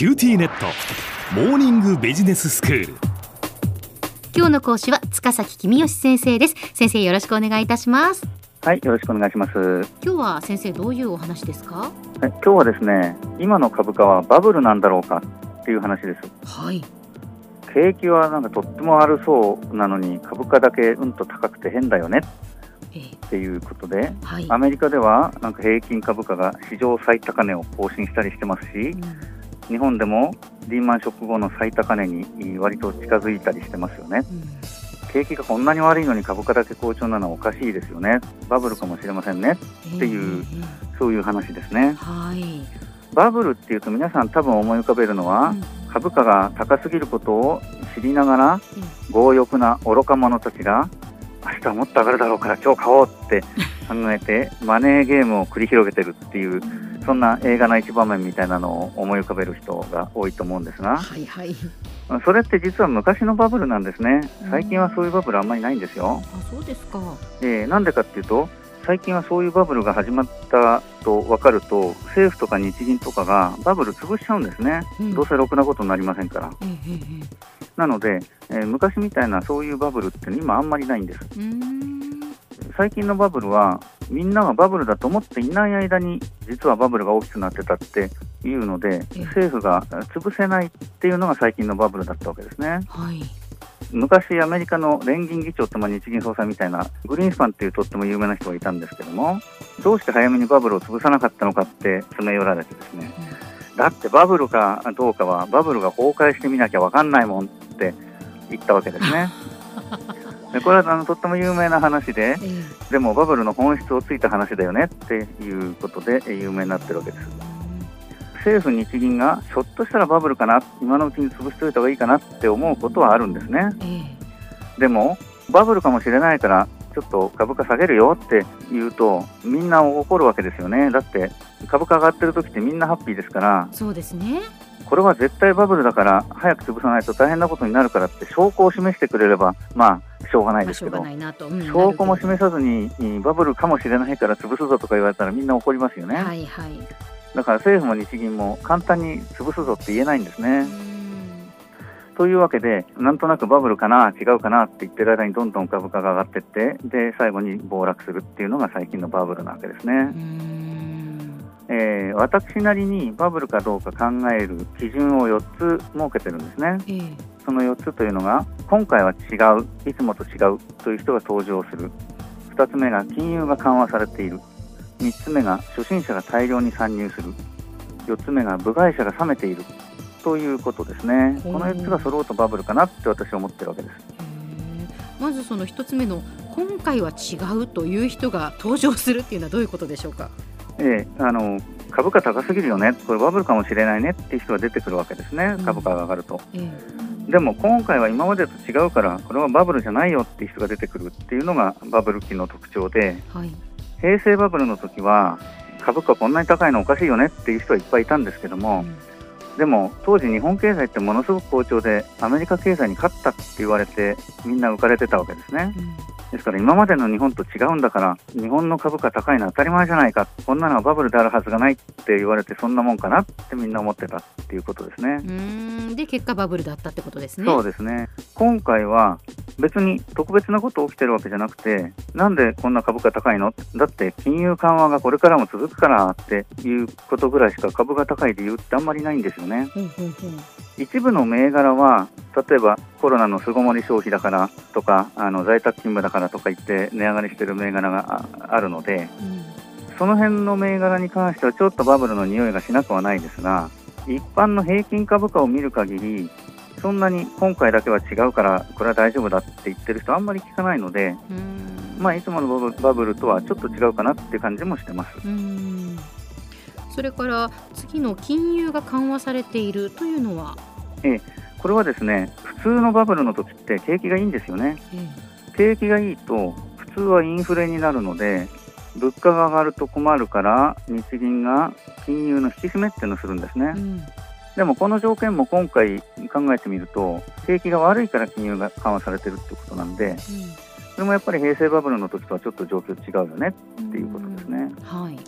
QTnet。モーニングビジネススクール。今日の講師は塚崎公義先生です。先生よろしくお願いいたします。はい、よろしくお願いします。はい、今日は先生どういうお話ですか？今日はですね、今の株価はバブルなんだろうかっていう話です。はい。景気はなんかとっても悪そうなのに株価だけうんと高くて変だよね。えーっていうことで、はい。アメリカではなんか平均株価が史上最高値を更新したりしてますしう、ん日本でもリーマンショック後の最高値に割と近づいたりしてますよね。うん景気がこんなに悪いのに株価だけ好調なのはおかしいですよね。バブルかもしれませんね。っていうえーそういう話ですね。はい、バブルっていうと皆さん多分思い浮かべるのは、うん株価が高すぎることを知りながら強欲な愚か者たちが明日はもっと上がるだろうから今日買おうって考えてマネーゲームを繰り広げてるっていうそんな映画の一場面みたいなのを思い浮かべる人が多いと思うんですが。はいはい。それって実は昔のバブルなんですね。うん。最近はそういうバブルあんまりないんですよ、あそうですか。えーなんでかっていうと最近はそういうバブルが始まったと分かると政府とか日銀とかがバブル潰しちゃうんですね、うん。どうせろくなことになりませんから。えーえーえなので、えー昔みたいなそういうバブルって今あんまりないんです。最近のバブルはみんながバブルだと思っていない間に実はバブルが大きくなってたっていうのでええ。政府がえー潰せないっていうのが最近のバブルだったわけですね。はい。昔アメリカの連銀議長ってまあ日銀総裁みたいなグリーンスパンっていうとっても有名な人がいたんですけどもどうして早めにバブルを潰さなかったのかって詰め寄られてですね。だってバブルかどうかはバブルが崩壊してみなきゃ分かんないもんって言ったわけですね。でこれはあのとっても有名な話でえーでもバブルの本質をついた話だよねっていうことでえ有名になってるわけです。政府、日銀がひょっとしたらバブルかな今のうちに潰しておいた方がいいかなって思うことはあるんですね。えーでもバブルかもしれないからちょっと株価下げるよって言うとみんな怒るわけですよね。だって株価上がってる時ってみんなハッピーですからそうですねこれは絶対バブルだから早く潰さないと大変なことになるからって証拠を示してくれればまあしょうがないですけど。証拠も示さずにうんバブルかもしれないから潰すぞとか言われたらみんな怒りますよね、はいはい。だから政府も日銀も簡単に潰すぞって言えないんですね。う。ん。というわけでなんとなくバブルかな違うかなって言ってる間にどんどん株価が上がってってで最後に暴落するっていうのが最近のバブルなわけですね。えー私なりにバブルかどうか考える基準を4つ設けてるんですね。えーその4つというのが今回は違ういつもと違うという人が登場する。2つ目が金融が緩和されている。3つ目が初心者が大量に参入する。4つ目が部外者が冷めている。ということですね。ほう。この4つが揃うとバブルかなって私は思ってるわけです。へーまずその一つ目の今回は違うという人が登場するっていうのはどういうことでしょうか？ええあの株価高すぎるよね。これバブルかもしれないねっていう人が出てくるわけですね。うん。株価が上がると、えーでも今回は今までと違うからこれはバブルじゃないよっていう人が出てくるっていうのがバブル期の特徴ではい。平成バブルの時は株価こんなに高いのおかしいよねっていう人はいっぱいいたんですけどもでも当時日本経済ってものすごく好調でアメリカ経済に勝ったって言われてみんな浮かれてたわけですね。うんですから今までの日本と違うんだから日本の株価高いのは当たり前じゃないか。こんなのはバブルであるはずがないって言われてそんなもんかなってみんな思ってたっていうことですね。う。ーん。で結果バブルだったってことですね。そうですね。今回は別に特別なこと起きてるわけじゃなくてなんでこんな株価高いの？だって金融緩和がこれからも続くからっていうことぐらいしか株が高い理由ってあんまりないんですよね。ほうほうほう一部の銘柄は例えばコロナの巣ごもり消費だからとかあの在宅勤務だからとか言って値上がりしてる銘柄がああるのでうん。その辺の銘柄に関してはちょっとバブルの匂いがしなくはないですが一般の平均株価を見る限りそんなに今回だけは違うからこれは大丈夫だって言ってる人あんまり聞かないので、うーん。まあ、いつものバブルとはちょっと違うかなっていう感じもしてます。うーん。それから次の金融が緩和されているというのは、これはですね普通のバブルの時って景気がいいんですよね。え景気がいいと普通はインフレになるので物価が上がると困るから日銀が金融の引き締めっていうのをするんですねえ。うんでもこの条件も今回考えてみると景気が悪いから金融が緩和されてるってことなんでそれもやっぱり平成バブルの時とはちょっと状況違うよねっていうことですね。はい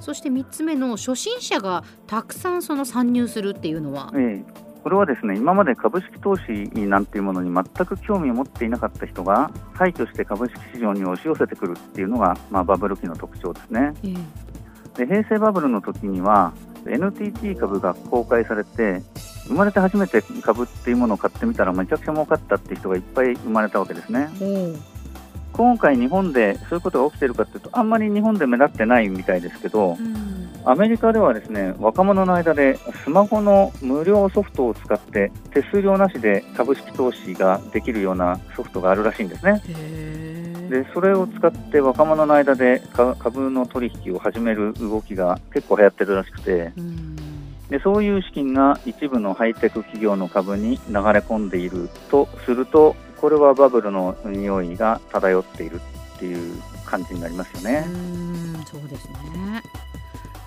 そして3つ目の初心者がたくさんその参入するっていうのは、ええこれはですね今まで株式投資なんていうものに全く興味を持っていなかった人が退去して株式市場に押し寄せてくるっていうのが、まあ、バブル期の特徴ですね。えで平成バブルの時には NTT 株が公開されて生まれて初めて株っていうものを買ってみたらめちゃくちゃ儲かったっていう人がいっぱい生まれたわけですね。お今回日本でそういうことが起きてるかというとあんまり日本で目立ってないみたいですけどうんアメリカではですね若者の間でスマホの無料ソフトを使って手数料なしで株式投資ができるようなソフトがあるらしいんですね。へでそれを使って若者の間でか株の取引を始める動きが結構流行ってるらしくてうんでそういう資金が一部のハイテク企業の株に流れ込んでいるとするとこれはバブルの匂いが漂っているっていう感じになりますよね。うんそうですね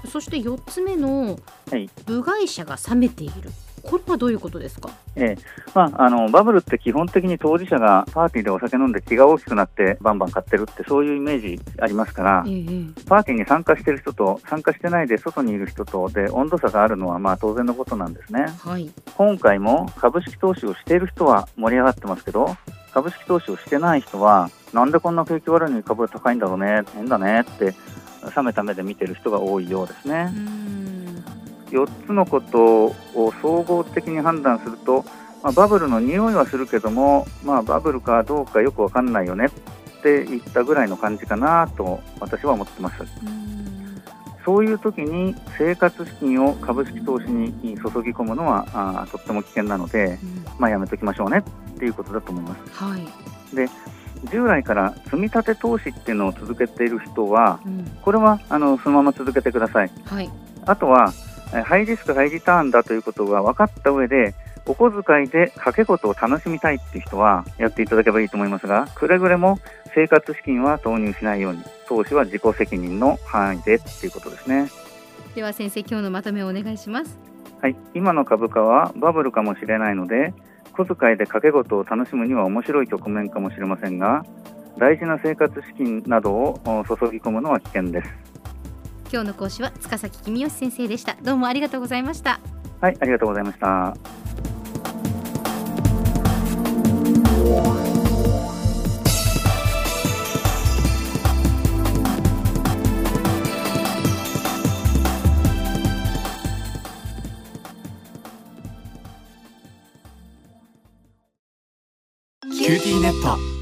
そして4つ目のはい。部外者が冷めている。これはどういうことですか？ええ。まあ、あのバブルって基本的に当事者がパーティーでお酒飲んで気が大きくなってバンバン買ってるってそういうイメージありますからええ。パーティーに参加してる人と参加してないで外にいる人とで温度差があるのはまあ当然のことなんですね。はい。今回も株式投資をしている人は盛り上がってますけど株式投資をしてない人はなんでこんな景気悪いのに株が高いんだろうね変だねって冷めた目で見てる人が多いようですねう。ん4つのことを総合的に判断すると、まあ、バブルの匂いはするけども、まあ、バブルかどうかよくわかんないよねっていったぐらいの感じかなと私は思ってます。うんそういう時に生活資金を株式投資に注ぎ込むのはあーとっても危険なので、うんまあ、やめときましょうねっていうことだと思います。はい、従来から積み立て投資っていうのを続けている人は、うんこれはあのそのまま続けてください。はいあとは、えーハイリスク、ハイリターンだということが分かった上で、お小遣いで掛け事を楽しみたいっていう人はやっていただければいいと思いますが、くれぐれも生活資金は投入しないように、投資は自己責任の範囲でっていうことですね。では先生今日のまとめをお願いしますはい、今の株価はバブルかもしれないので、小遣いで掛け事を楽しむには面白い局面かもしれませんが、大事な生活資金などをお注ぎ込むのは危険です。今日の講師は塚崎君吉先生でしたどうもありがとうございましたはい、ありがとうございました。